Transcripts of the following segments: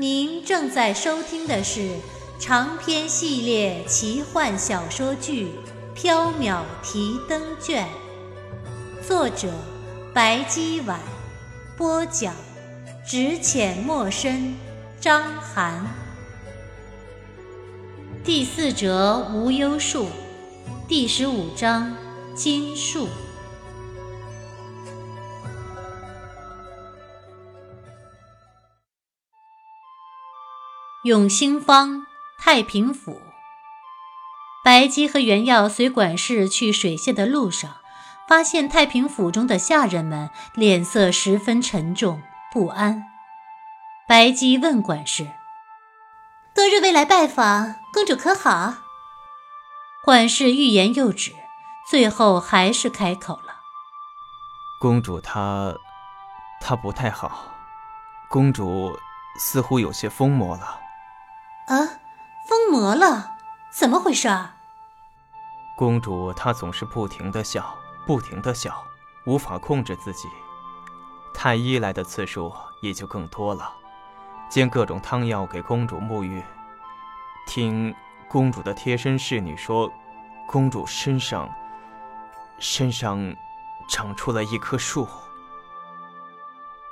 您正在收听的是长篇系列奇幻小说剧《缥缈提灯卷》，作者白姬婉，播讲只浅墨深，张涵。第四折无忧树，第十五章金树。永兴坊太平府，白姬和袁耀随管事去水榭的路上，发现太平府中的下人们脸色十分沉重不安。白姬问管事：“多日未来拜访，公主可好？”管事欲言又止，最后还是开口了：“公主她，她不太好。公主似乎有些疯魔了。”啊，疯魔了？怎么回事？公主她总是不停的笑，不停的笑，无法控制自己。太医来的次数也就更多了，煎各种汤药给公主沐浴。听公主的贴身侍女说，公主身上身上长出了一棵树。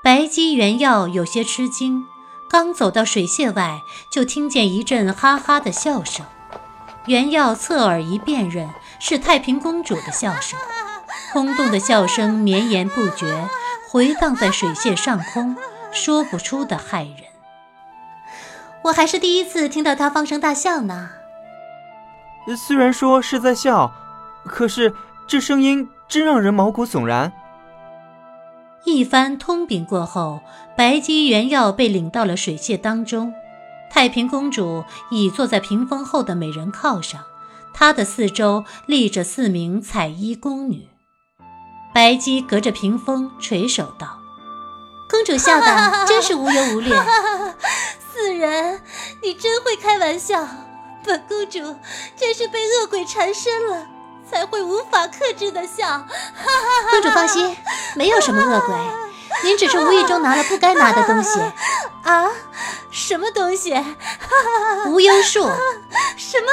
白姬原药有些吃惊。刚走到水榭外，就听见一阵哈哈的笑声。袁耀侧耳一辨认，是太平公主的笑声。空洞的笑声绵延不绝，回荡在水榭上空，说不出的骇人。我还是第一次听到她放声大笑呢。虽然说是在笑，可是这声音真让人毛骨悚然。一番通禀过后，白姬原药被领到了水榭当中。太平公主倚坐在屏风后的美人靠上，她的四周立着四名彩衣宫女。白姬隔着屏风垂首道：“公主笑的真是无忧无虑。四人，你真会开玩笑。本公主真是被恶鬼缠身了。”才会无法克制的笑。公主放心，没有什么恶鬼，您只是无意中拿了不该拿的东西。啊？什么东西？无忧树。什么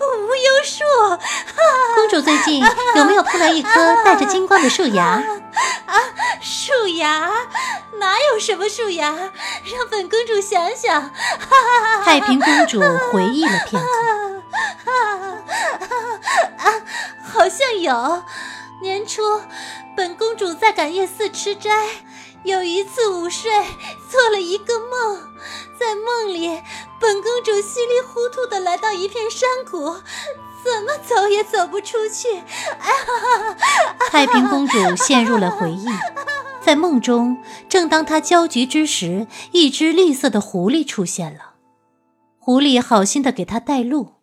无忧树？公主最近有没有碰到一棵带着金光的树芽？啊，树芽？哪有什么树芽？让本公主想想。太平公主回忆了片刻。有。年初，本公主在感业寺吃斋，有一次午睡，做了一个梦，在梦里，本公主稀里糊涂的来到一片山谷，怎么走也走不出去。太平公主陷入了回忆，在梦中，正当她焦急之时，一只绿色的狐狸出现了，狐狸好心的给她带路。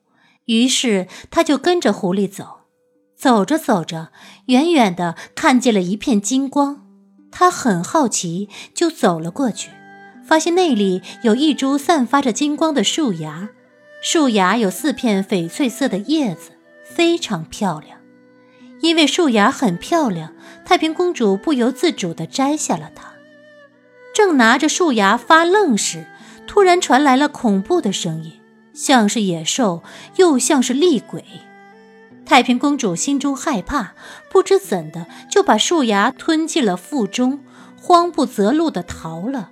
于是他就跟着狐狸走，走着走着，远远的看见了一片金光，他很好奇，就走了过去，发现那里有一株散发着金光的树芽，树芽有四片翡翠色的叶子，非常漂亮。因为树芽很漂亮，太平公主不由自主地摘下了它。正拿着树芽发愣时，突然传来了恐怖的声音。像是野兽，又像是厉鬼。太平公主心中害怕，不知怎的就把树芽吞进了腹中，慌不择路地逃了。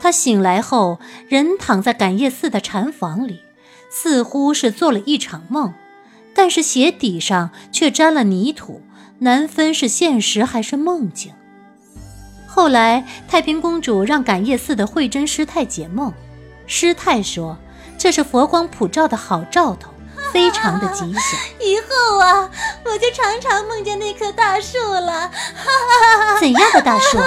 她醒来后，人躺在感业寺的禅房里，似乎是做了一场梦，但是鞋底上却沾了泥土，难分是现实还是梦境。后来，太平公主让感业寺的慧真师太解梦，师太说。这是佛光普照的好兆头，非常的吉祥。以后啊，我就常常梦见那棵大树了。怎样的大树？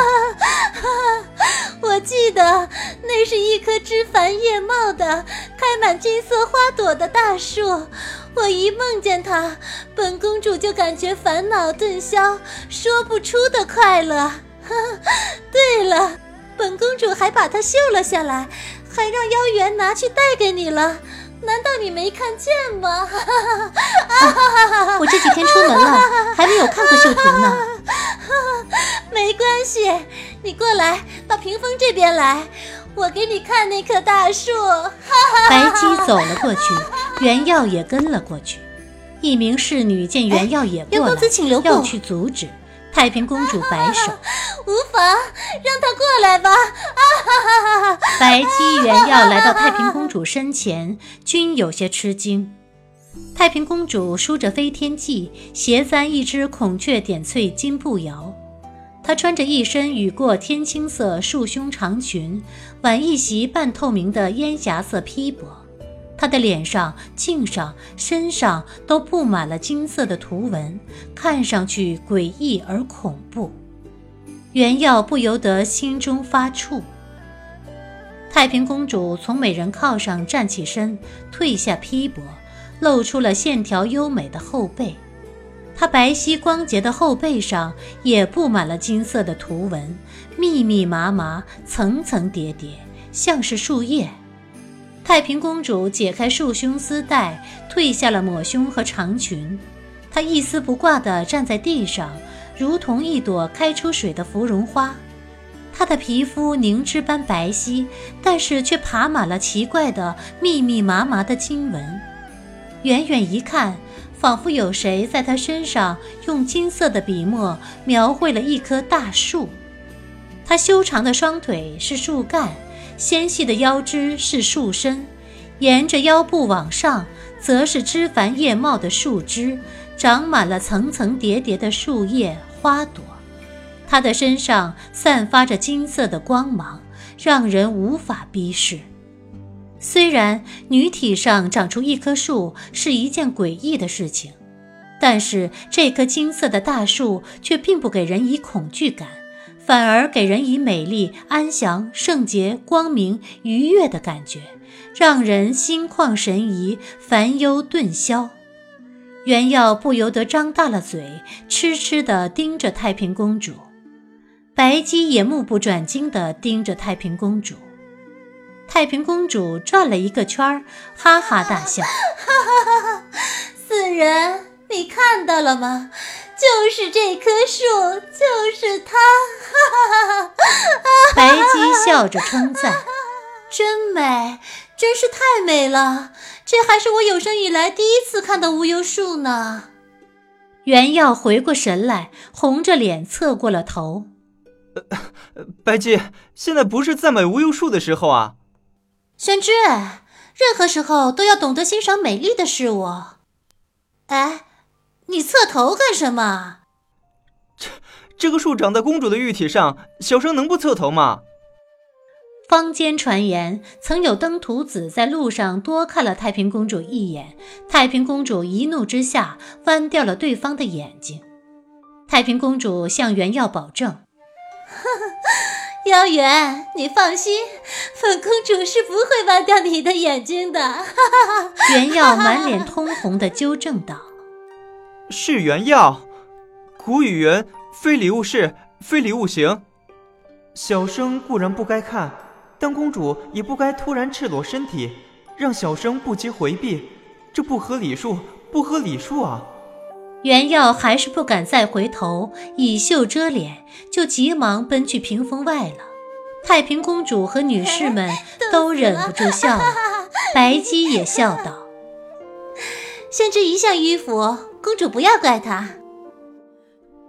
我记得那是一棵枝繁叶茂的、开满金色花朵的大树。我一梦见它，本公主就感觉烦恼顿消，说不出的快乐。对了，本公主还把它绣了下来，还让妖缘拿去带给你了。难道你没看见吗？我这几天出门了，还没有看过绣图呢。没关系，你过来到屏风这边来，我给你看那棵大树。白姬走了过去，袁耀也跟了过去。一名侍女见袁耀也过来，要去阻止。太平公主摆手，无妨，让她过来吧。啊哈哈哈哈！白姬、原耀来到太平公主身前，均有些吃惊。太平公主梳着飞天髻，斜簪一只孔雀点翠金步摇。她穿着一身雨过天青色束胸长裙，挽一袭半透明的烟霞色披帛。她的脸上、颈上、身上都布满了金色的图纹，看上去诡异而恐怖。袁耀不由得心中发怵。太平公主从美人靠上站起身，褪下披帛，露出了线条优美的后背。她白皙光洁的后背上也布满了金色的图纹，密密麻麻，层层叠叠，像是树叶。太平公主解开束胸丝带，褪下了抹胸和长裙，她一丝不挂地站在地上，如同一朵开出水的芙蓉花。她的皮肤凝脂般白皙，但是却爬满了奇怪的密密麻麻的金纹。远远一看，仿佛有谁在她身上用金色的笔墨描绘了一棵大树。她修长的双腿是树干。纤细的腰肢是树身，沿着腰部往上，则是枝繁叶茂的树枝，长满了层层叠叠的树叶花朵。它的身上散发着金色的光芒，让人无法逼视。虽然女体上长出一棵树是一件诡异的事情，但是这棵金色的大树却并不给人以恐惧感。反而给人以美丽、安详、圣洁、光明、愉悦的感觉，让人心旷神怡，烦忧顿消。袁耀不由得张大了嘴，痴痴地盯着太平公主。白姬也目不转睛地盯着太平公主。太平公主转了一个圈哈哈大笑：“哈哈哈哈！四人，你看到了吗？”就是这棵树，就是它！哈哈哈！白姬笑着称赞：“ 真美，真是太美了！这还是我有生以来第一次看到无忧树呢。”袁耀回过神来，红着脸侧过了头：“白姬，现在不是赞美无忧树的时候啊！”玄之，任何时候都要懂得欣赏美丽的事物。哎。你侧头干什么？这这个树长在公主的玉体上，小生能不侧头吗？坊间传言，曾有登徒子在路上多看了太平公主一眼，太平公主一怒之下剜掉了对方的眼睛。太平公主向袁耀保证：“ 妖元，你放心，本公主是不会剜掉你的眼睛的。”袁耀满脸通红的纠正道。是原药，古语云：“非礼勿视，非礼勿行。”小生固然不该看，但公主也不该突然赤裸身体，让小生不及回避，这不合礼数，不合礼数啊！原耀还是不敢再回头，以袖遮脸，就急忙奔去屏风外了。太平公主和女士们都忍不住笑了，白姬也笑道：“宣之一向迂腐。”公主不要怪他。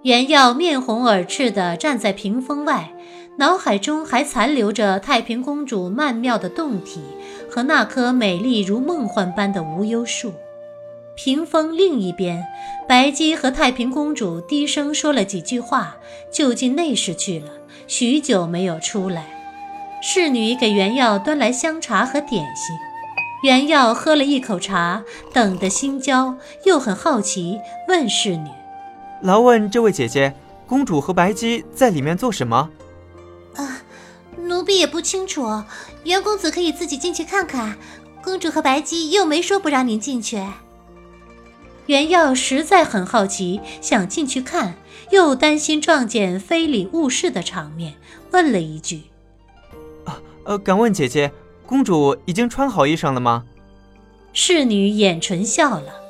原耀面红耳赤地站在屏风外，脑海中还残留着太平公主曼妙的胴体和那棵美丽如梦幻般的无忧树。屏风另一边，白姬和太平公主低声说了几句话，就进内室去了。许久没有出来，侍女给原耀端来香茶和点心。袁耀喝了一口茶，等得心焦，又很好奇，问侍女：“劳问这位姐姐，公主和白姬在里面做什么？”“啊，奴婢也不清楚，袁公子可以自己进去看看。公主和白姬又没说不让您进去。袁耀实在很好奇，想进去看，又担心撞见非礼勿视的场面，问了一句：“啊，呃，敢问姐姐，公主已经穿好衣裳了吗？”侍女掩唇笑了：“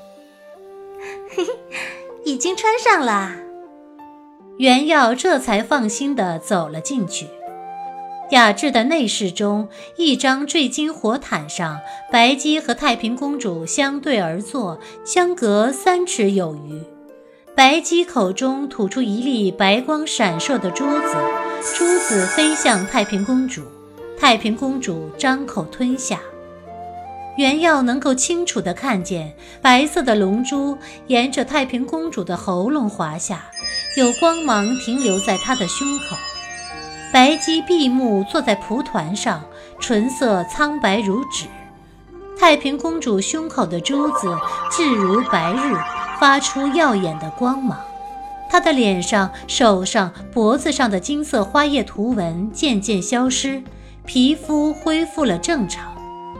嘿嘿，已经穿上了。”原耀这才放心地走了进去。雅致的内室中，一张坠金火毯上，白姬和太平公主相对而坐，相隔三尺有余。白姬口中吐出一粒白光闪烁的珠子，珠子飞向太平公主，太平公主张口吞下。原耀能够清楚地看见白色的龙珠沿着太平公主的喉咙滑下，有光芒停留在她的胸口。白姬闭目坐在蒲团上，唇色苍白如纸。太平公主胸口的珠子质如白日，发出耀眼的光芒。她的脸上、手上、脖子上的金色花叶图纹渐渐消失，皮肤恢复了正常。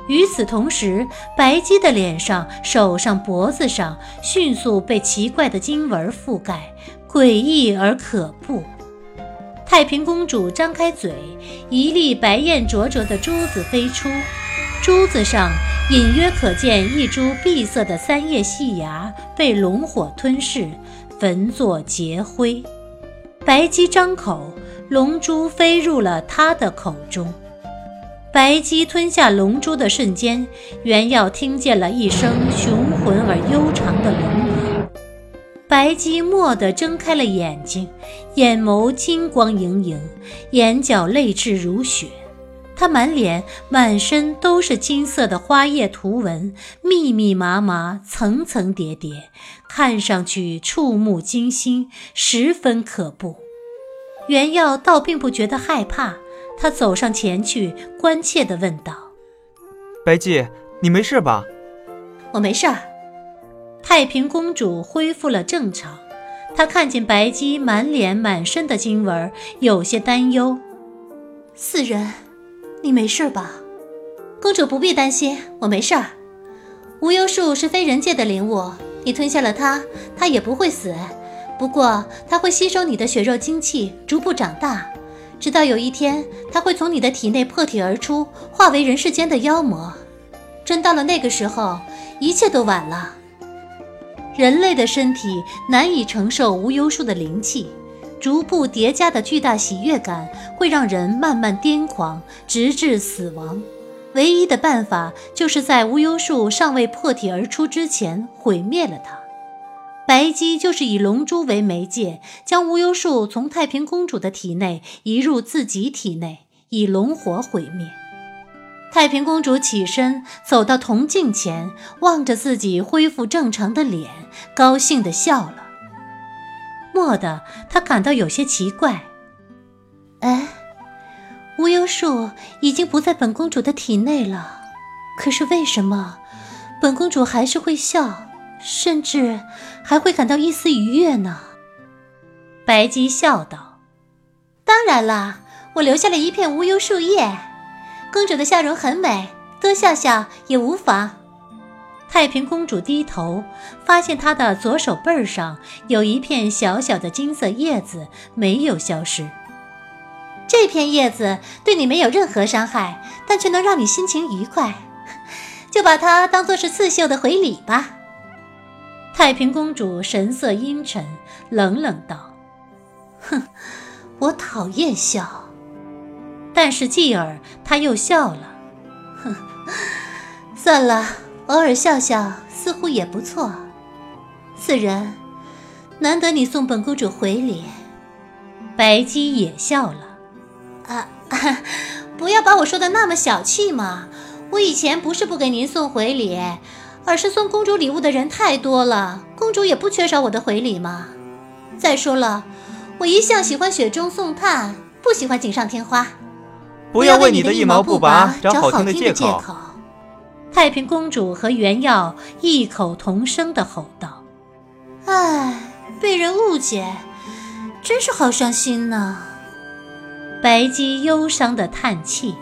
与此同时，白姬的脸上、手上、脖子上迅速被奇怪的金纹覆盖，诡异而可怖。太平公主张开嘴，一粒白焰灼灼的珠子飞出，珠子上隐约可见一株碧色的三叶细芽被龙火吞噬，焚作劫灰。白姬张口，龙珠飞入了她的口中。白姬吞下龙珠的瞬间，原耀听见了一声雄浑而悠长的龙吟。白姬蓦地睁开了眼睛，眼眸金光盈盈，眼角泪痣如雪。她满脸、满身都是金色的花叶图纹，密密麻麻，层层叠叠，看上去触目惊心，十分可怖。袁耀倒并不觉得害怕，他走上前去，关切地问道：“白姬，你没事吧？”“我没事儿。”太平公主恢复了正常，她看见白姬满脸满身的金纹，有些担忧。四人，你没事吧？公主不必担心，我没事儿。无忧树是非人界的灵物，你吞下了它，它也不会死。不过，它会吸收你的血肉精气，逐步长大，直到有一天，它会从你的体内破体而出，化为人世间的妖魔。真到了那个时候，一切都晚了。人类的身体难以承受无忧树的灵气，逐步叠加的巨大喜悦感会让人慢慢癫狂，直至死亡。唯一的办法就是在无忧树尚未破体而出之前毁灭了它。白姬就是以龙珠为媒介，将无忧树从太平公主的体内移入自己体内，以龙火毁灭。太平公主起身走到铜镜前，望着自己恢复正常的脸，高兴地笑了。蓦地，她感到有些奇怪：“哎，无忧树已经不在本公主的体内了，可是为什么本公主还是会笑，甚至还会感到一丝愉悦呢？”白姬笑道：“当然了，我留下了一片无忧树叶。”公主的笑容很美，多笑笑也无妨。太平公主低头，发现她的左手背上有一片小小的金色叶子，没有消失。这片叶子对你没有任何伤害，但却能让你心情愉快，就把它当做是刺绣的回礼吧。太平公主神色阴沉，冷冷道：“哼，我讨厌笑。”但是继而她又笑了，哼，算了，偶尔笑笑似乎也不错。四人，难得你送本公主回礼。白姬也笑了，啊，不要把我说的那么小气嘛！我以前不是不给您送回礼，而是送公主礼物的人太多了，公主也不缺少我的回礼嘛。再说了，我一向喜欢雪中送炭，不喜欢锦上添花。不要为你的一毛不拔找好听的借口！太平公主和原耀异口同声地吼道：“唉，被人误解，真是好伤心呢。”白姬忧伤地叹气。